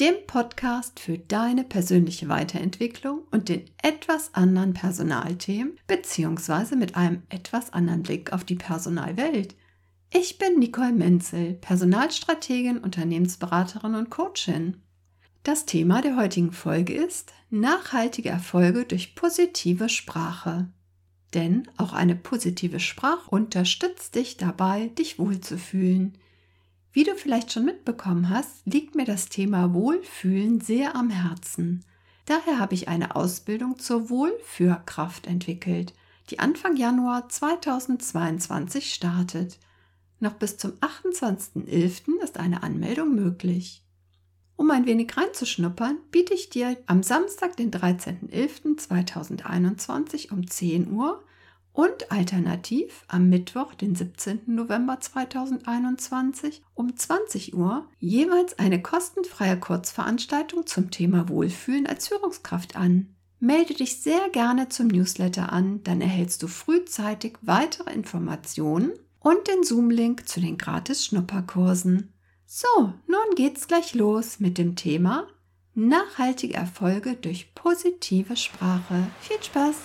dem Podcast für deine persönliche Weiterentwicklung und den etwas anderen Personalthemen beziehungsweise mit einem etwas anderen Blick auf die Personalwelt. Ich bin Nicole Menzel, Personalstrategin, Unternehmensberaterin und Coachin. Das Thema der heutigen Folge ist nachhaltige Erfolge durch positive Sprache. Denn auch eine positive Sprache unterstützt dich dabei, dich wohlzufühlen. Wie du vielleicht schon mitbekommen hast, liegt mir das Thema Wohlfühlen sehr am Herzen. Daher habe ich eine Ausbildung zur Wohlführkraft entwickelt, die Anfang Januar 2022 startet. Noch bis zum 28.11. ist eine Anmeldung möglich. Um ein wenig reinzuschnuppern, biete ich dir am Samstag, den 13.11.2021 um 10 Uhr und alternativ am Mittwoch, den 17. November 2021 um 20 Uhr jeweils eine kostenfreie Kurzveranstaltung zum Thema Wohlfühlen als Führungskraft an. Melde dich sehr gerne zum Newsletter an, dann erhältst du frühzeitig weitere Informationen und den Zoom-Link zu den gratis Schnupperkursen. So, nun geht's gleich los mit dem Thema nachhaltige Erfolge durch positive Sprache. Viel Spaß!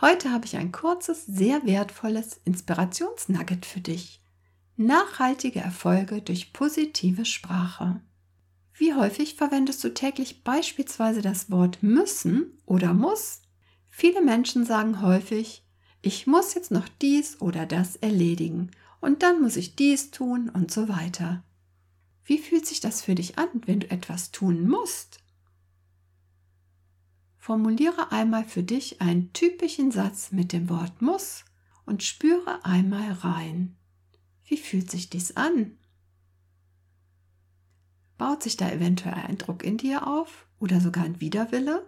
Heute habe ich ein kurzes, sehr wertvolles Inspirationsnugget für dich. Nachhaltige Erfolge durch positive Sprache. Wie häufig verwendest du täglich beispielsweise das Wort müssen oder muss? Viele Menschen sagen häufig, ich muss jetzt noch dies oder das erledigen und dann muss ich dies tun und so weiter. Wie fühlt sich das für dich an, wenn du etwas tun musst? Formuliere einmal für dich einen typischen Satz mit dem Wort muss und spüre einmal rein. Wie fühlt sich dies an? Baut sich da eventuell ein Druck in dir auf oder sogar ein Widerwille?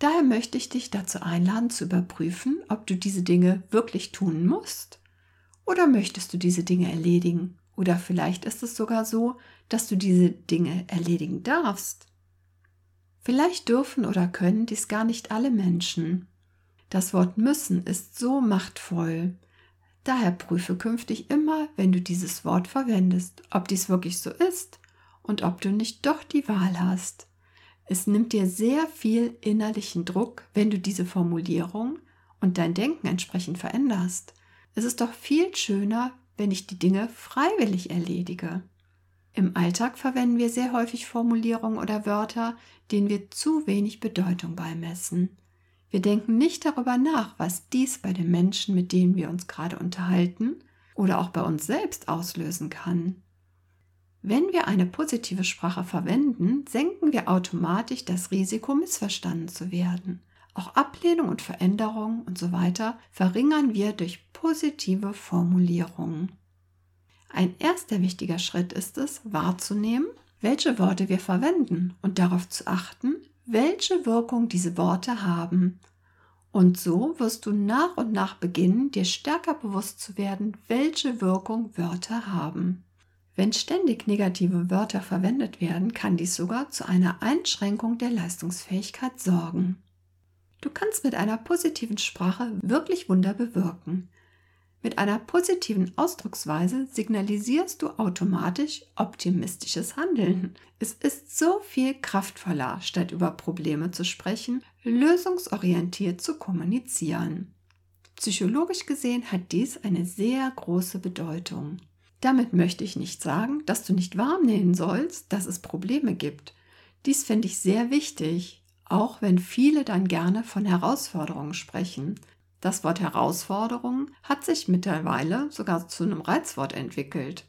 Daher möchte ich dich dazu einladen zu überprüfen, ob du diese Dinge wirklich tun musst oder möchtest du diese Dinge erledigen oder vielleicht ist es sogar so, dass du diese Dinge erledigen darfst. Vielleicht dürfen oder können dies gar nicht alle Menschen. Das Wort müssen ist so machtvoll. Daher prüfe künftig immer, wenn du dieses Wort verwendest, ob dies wirklich so ist und ob du nicht doch die Wahl hast. Es nimmt dir sehr viel innerlichen Druck, wenn du diese Formulierung und dein Denken entsprechend veränderst. Es ist doch viel schöner, wenn ich die Dinge freiwillig erledige. Im Alltag verwenden wir sehr häufig Formulierungen oder Wörter, denen wir zu wenig Bedeutung beimessen. Wir denken nicht darüber nach, was dies bei den Menschen, mit denen wir uns gerade unterhalten, oder auch bei uns selbst auslösen kann. Wenn wir eine positive Sprache verwenden, senken wir automatisch das Risiko, missverstanden zu werden. Auch Ablehnung und Veränderung und so weiter verringern wir durch positive Formulierungen. Ein erster wichtiger Schritt ist es, wahrzunehmen, welche Worte wir verwenden und darauf zu achten, welche Wirkung diese Worte haben. Und so wirst du nach und nach beginnen, dir stärker bewusst zu werden, welche Wirkung Wörter haben. Wenn ständig negative Wörter verwendet werden, kann dies sogar zu einer Einschränkung der Leistungsfähigkeit sorgen. Du kannst mit einer positiven Sprache wirklich Wunder bewirken. Mit einer positiven Ausdrucksweise signalisierst du automatisch optimistisches Handeln. Es ist so viel kraftvoller, statt über Probleme zu sprechen, lösungsorientiert zu kommunizieren. Psychologisch gesehen hat dies eine sehr große Bedeutung. Damit möchte ich nicht sagen, dass du nicht wahrnehmen sollst, dass es Probleme gibt. Dies finde ich sehr wichtig, auch wenn viele dann gerne von Herausforderungen sprechen. Das Wort Herausforderung hat sich mittlerweile sogar zu einem Reizwort entwickelt.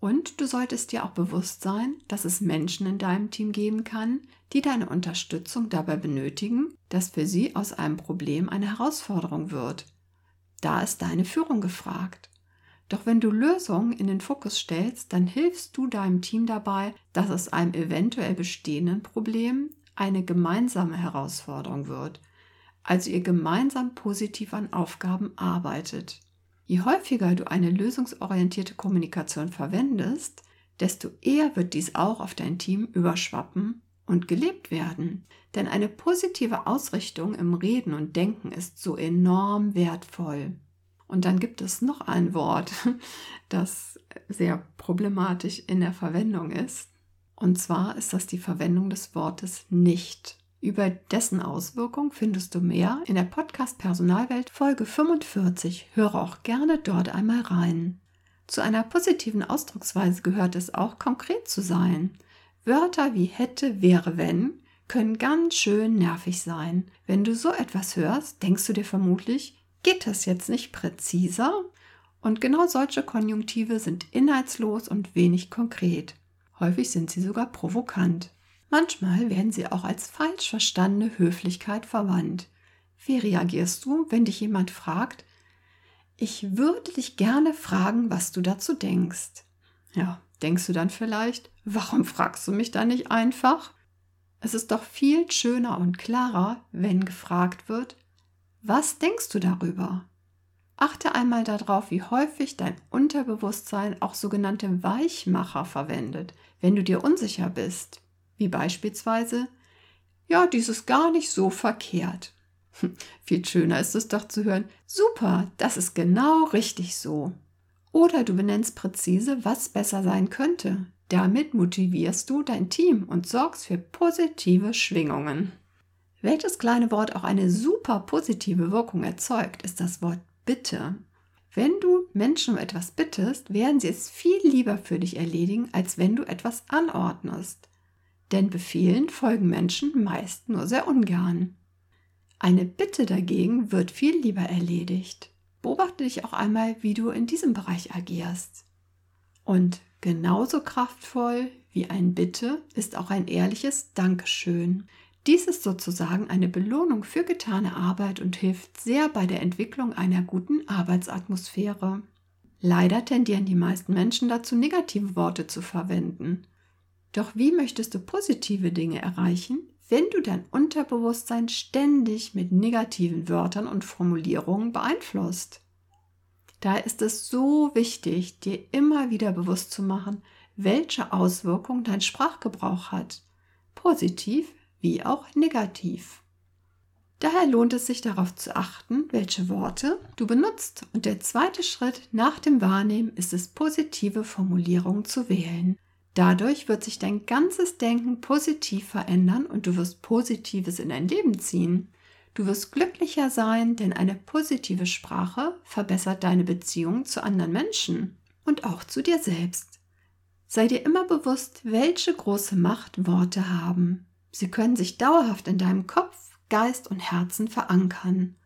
Und du solltest dir auch bewusst sein, dass es Menschen in deinem Team geben kann, die deine Unterstützung dabei benötigen, dass für sie aus einem Problem eine Herausforderung wird. Da ist deine Führung gefragt. Doch wenn du Lösungen in den Fokus stellst, dann hilfst du deinem Team dabei, dass aus einem eventuell bestehenden Problem eine gemeinsame Herausforderung wird, also ihr gemeinsam positiv an Aufgaben arbeitet. Je häufiger du eine lösungsorientierte Kommunikation verwendest, desto eher wird dies auch auf dein Team überschwappen und gelebt werden. Denn eine positive Ausrichtung im Reden und Denken ist so enorm wertvoll. Und dann gibt es noch ein Wort, das sehr problematisch in der Verwendung ist. Und zwar ist das die Verwendung des Wortes nicht. Über dessen Auswirkung findest du mehr in der Podcast Personalwelt Folge 45. Höre auch gerne dort einmal rein. Zu einer positiven Ausdrucksweise gehört es auch, konkret zu sein. Wörter wie hätte, wäre, wenn können ganz schön nervig sein. Wenn du so etwas hörst, denkst du dir vermutlich, geht das jetzt nicht präziser? Und genau solche Konjunktive sind inhaltslos und wenig konkret. Häufig sind sie sogar provokant. Manchmal werden sie auch als falsch verstandene Höflichkeit verwandt. Wie reagierst du, wenn dich jemand fragt, ich würde dich gerne fragen, was du dazu denkst? Ja, denkst du dann vielleicht, warum fragst du mich dann nicht einfach? Es ist doch viel schöner und klarer, wenn gefragt wird, was denkst du darüber? Achte einmal darauf, wie häufig dein Unterbewusstsein auch sogenannte Weichmacher verwendet, wenn du dir unsicher bist wie beispielsweise, ja, dies ist gar nicht so verkehrt. Viel schöner ist es doch zu hören, super, das ist genau richtig so. Oder du benennst präzise, was besser sein könnte. Damit motivierst du dein Team und sorgst für positive Schwingungen. Welches kleine Wort auch eine super positive Wirkung erzeugt, ist das Wort Bitte. Wenn du Menschen um etwas bittest, werden sie es viel lieber für dich erledigen, als wenn du etwas anordnest denn Befehlen folgen Menschen meist nur sehr ungern. Eine Bitte dagegen wird viel lieber erledigt. Beobachte dich auch einmal, wie du in diesem Bereich agierst. Und genauso kraftvoll wie ein Bitte ist auch ein ehrliches Dankeschön. Dies ist sozusagen eine Belohnung für getane Arbeit und hilft sehr bei der Entwicklung einer guten Arbeitsatmosphäre. Leider tendieren die meisten Menschen dazu, negative Worte zu verwenden. Doch wie möchtest du positive Dinge erreichen, wenn du dein Unterbewusstsein ständig mit negativen Wörtern und Formulierungen beeinflusst? Da ist es so wichtig, dir immer wieder bewusst zu machen, welche Auswirkungen dein Sprachgebrauch hat, positiv wie auch negativ. Daher lohnt es sich darauf zu achten, welche Worte du benutzt. Und der zweite Schritt nach dem Wahrnehmen ist es, positive Formulierungen zu wählen. Dadurch wird sich dein ganzes Denken positiv verändern und du wirst Positives in dein Leben ziehen. Du wirst glücklicher sein, denn eine positive Sprache verbessert deine Beziehung zu anderen Menschen und auch zu dir selbst. Sei dir immer bewusst, welche große Macht Worte haben. Sie können sich dauerhaft in deinem Kopf, Geist und Herzen verankern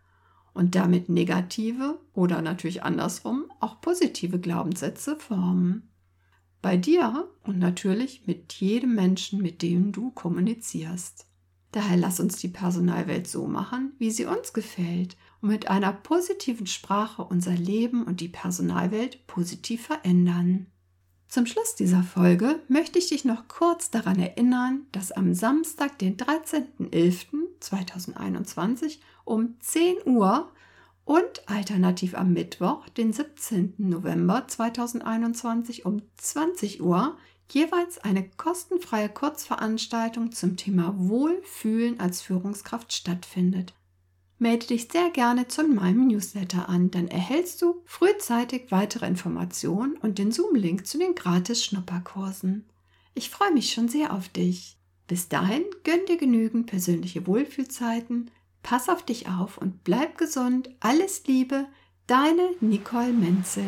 und damit negative oder natürlich andersrum auch positive Glaubenssätze formen. Bei dir und natürlich mit jedem Menschen, mit dem du kommunizierst. Daher lass uns die Personalwelt so machen, wie sie uns gefällt und mit einer positiven Sprache unser Leben und die Personalwelt positiv verändern. Zum Schluss dieser Folge möchte ich dich noch kurz daran erinnern, dass am Samstag, den 13.11.2021 um 10 Uhr und alternativ am Mittwoch, den 17. November 2021 um 20 Uhr jeweils eine kostenfreie Kurzveranstaltung zum Thema Wohlfühlen als Führungskraft stattfindet. Melde dich sehr gerne zu meinem Newsletter an, dann erhältst du frühzeitig weitere Informationen und den Zoom-Link zu den gratis Schnupperkursen. Ich freue mich schon sehr auf dich. Bis dahin gönn dir genügend persönliche Wohlfühlzeiten, Pass auf dich auf und bleib gesund. Alles Liebe, deine Nicole Menzel.